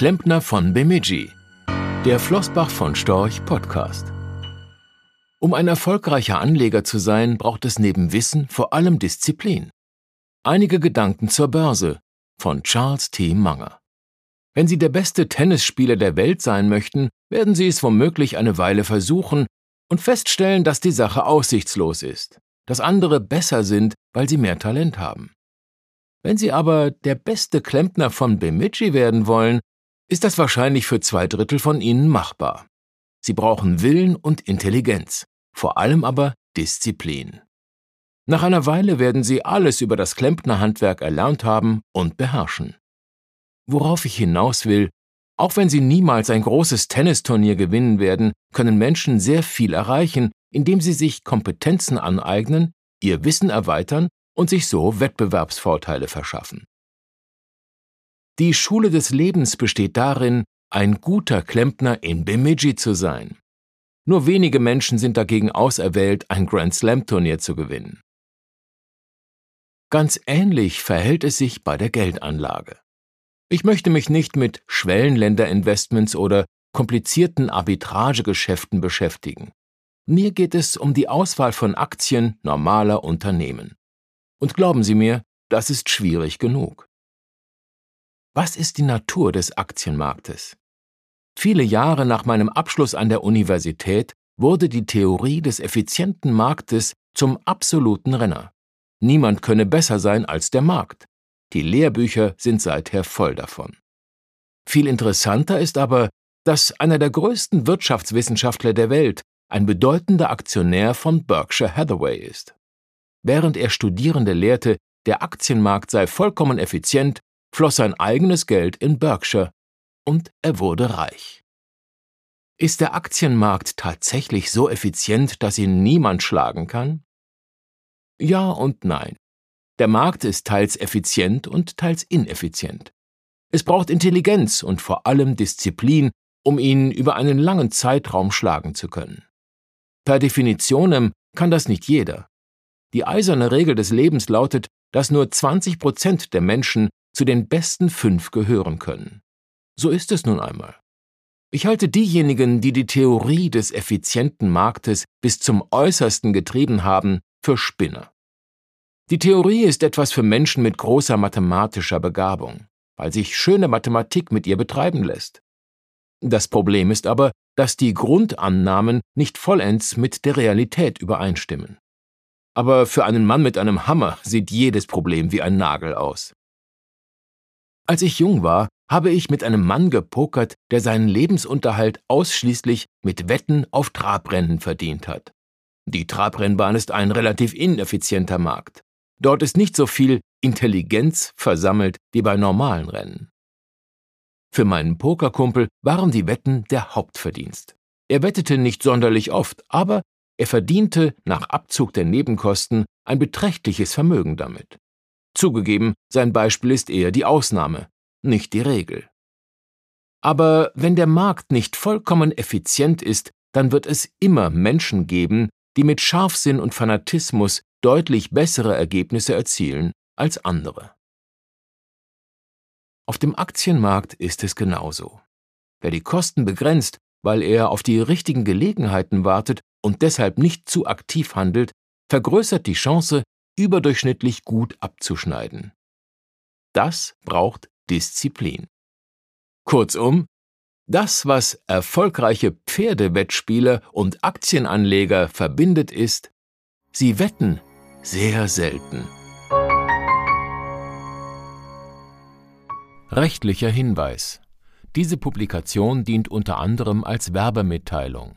Klempner von Bemidji, der Flossbach von Storch Podcast. Um ein erfolgreicher Anleger zu sein, braucht es neben Wissen vor allem Disziplin. Einige Gedanken zur Börse von Charles T. Manger. Wenn Sie der beste Tennisspieler der Welt sein möchten, werden Sie es womöglich eine Weile versuchen und feststellen, dass die Sache aussichtslos ist, dass andere besser sind, weil sie mehr Talent haben. Wenn Sie aber der beste Klempner von Bemidji werden wollen, ist das wahrscheinlich für zwei Drittel von Ihnen machbar. Sie brauchen Willen und Intelligenz, vor allem aber Disziplin. Nach einer Weile werden Sie alles über das Klempnerhandwerk erlernt haben und beherrschen. Worauf ich hinaus will, auch wenn Sie niemals ein großes Tennisturnier gewinnen werden, können Menschen sehr viel erreichen, indem sie sich Kompetenzen aneignen, ihr Wissen erweitern und sich so Wettbewerbsvorteile verschaffen. Die Schule des Lebens besteht darin, ein guter Klempner in Bemidji zu sein. Nur wenige Menschen sind dagegen auserwählt, ein Grand Slam Turnier zu gewinnen. Ganz ähnlich verhält es sich bei der Geldanlage. Ich möchte mich nicht mit Schwellenländerinvestments oder komplizierten Arbitragegeschäften beschäftigen. Mir geht es um die Auswahl von Aktien normaler Unternehmen. Und glauben Sie mir, das ist schwierig genug. Was ist die Natur des Aktienmarktes? Viele Jahre nach meinem Abschluss an der Universität wurde die Theorie des effizienten Marktes zum absoluten Renner. Niemand könne besser sein als der Markt. Die Lehrbücher sind seither voll davon. Viel interessanter ist aber, dass einer der größten Wirtschaftswissenschaftler der Welt ein bedeutender Aktionär von Berkshire Hathaway ist. Während er Studierende lehrte, der Aktienmarkt sei vollkommen effizient, floss sein eigenes Geld in Berkshire und er wurde reich. Ist der Aktienmarkt tatsächlich so effizient, dass ihn niemand schlagen kann? Ja und nein. Der Markt ist teils effizient und teils ineffizient. Es braucht Intelligenz und vor allem Disziplin, um ihn über einen langen Zeitraum schlagen zu können. Per Definitionem kann das nicht jeder. Die eiserne Regel des Lebens lautet, dass nur 20 Prozent der Menschen zu den besten fünf gehören können. So ist es nun einmal. Ich halte diejenigen, die die Theorie des effizienten Marktes bis zum äußersten getrieben haben, für Spinner. Die Theorie ist etwas für Menschen mit großer mathematischer Begabung, weil sich schöne Mathematik mit ihr betreiben lässt. Das Problem ist aber, dass die Grundannahmen nicht vollends mit der Realität übereinstimmen. Aber für einen Mann mit einem Hammer sieht jedes Problem wie ein Nagel aus. Als ich jung war, habe ich mit einem Mann gepokert, der seinen Lebensunterhalt ausschließlich mit Wetten auf Trabrennen verdient hat. Die Trabrennbahn ist ein relativ ineffizienter Markt. Dort ist nicht so viel Intelligenz versammelt wie bei normalen Rennen. Für meinen Pokerkumpel waren die Wetten der Hauptverdienst. Er wettete nicht sonderlich oft, aber er verdiente nach Abzug der Nebenkosten ein beträchtliches Vermögen damit. Zugegeben, sein Beispiel ist eher die Ausnahme, nicht die Regel. Aber wenn der Markt nicht vollkommen effizient ist, dann wird es immer Menschen geben, die mit Scharfsinn und Fanatismus deutlich bessere Ergebnisse erzielen als andere. Auf dem Aktienmarkt ist es genauso. Wer die Kosten begrenzt, weil er auf die richtigen Gelegenheiten wartet und deshalb nicht zu aktiv handelt, vergrößert die Chance, überdurchschnittlich gut abzuschneiden. Das braucht Disziplin. Kurzum, das, was erfolgreiche Pferdewettspieler und Aktienanleger verbindet, ist, sie wetten sehr selten. Rechtlicher Hinweis. Diese Publikation dient unter anderem als Werbemitteilung.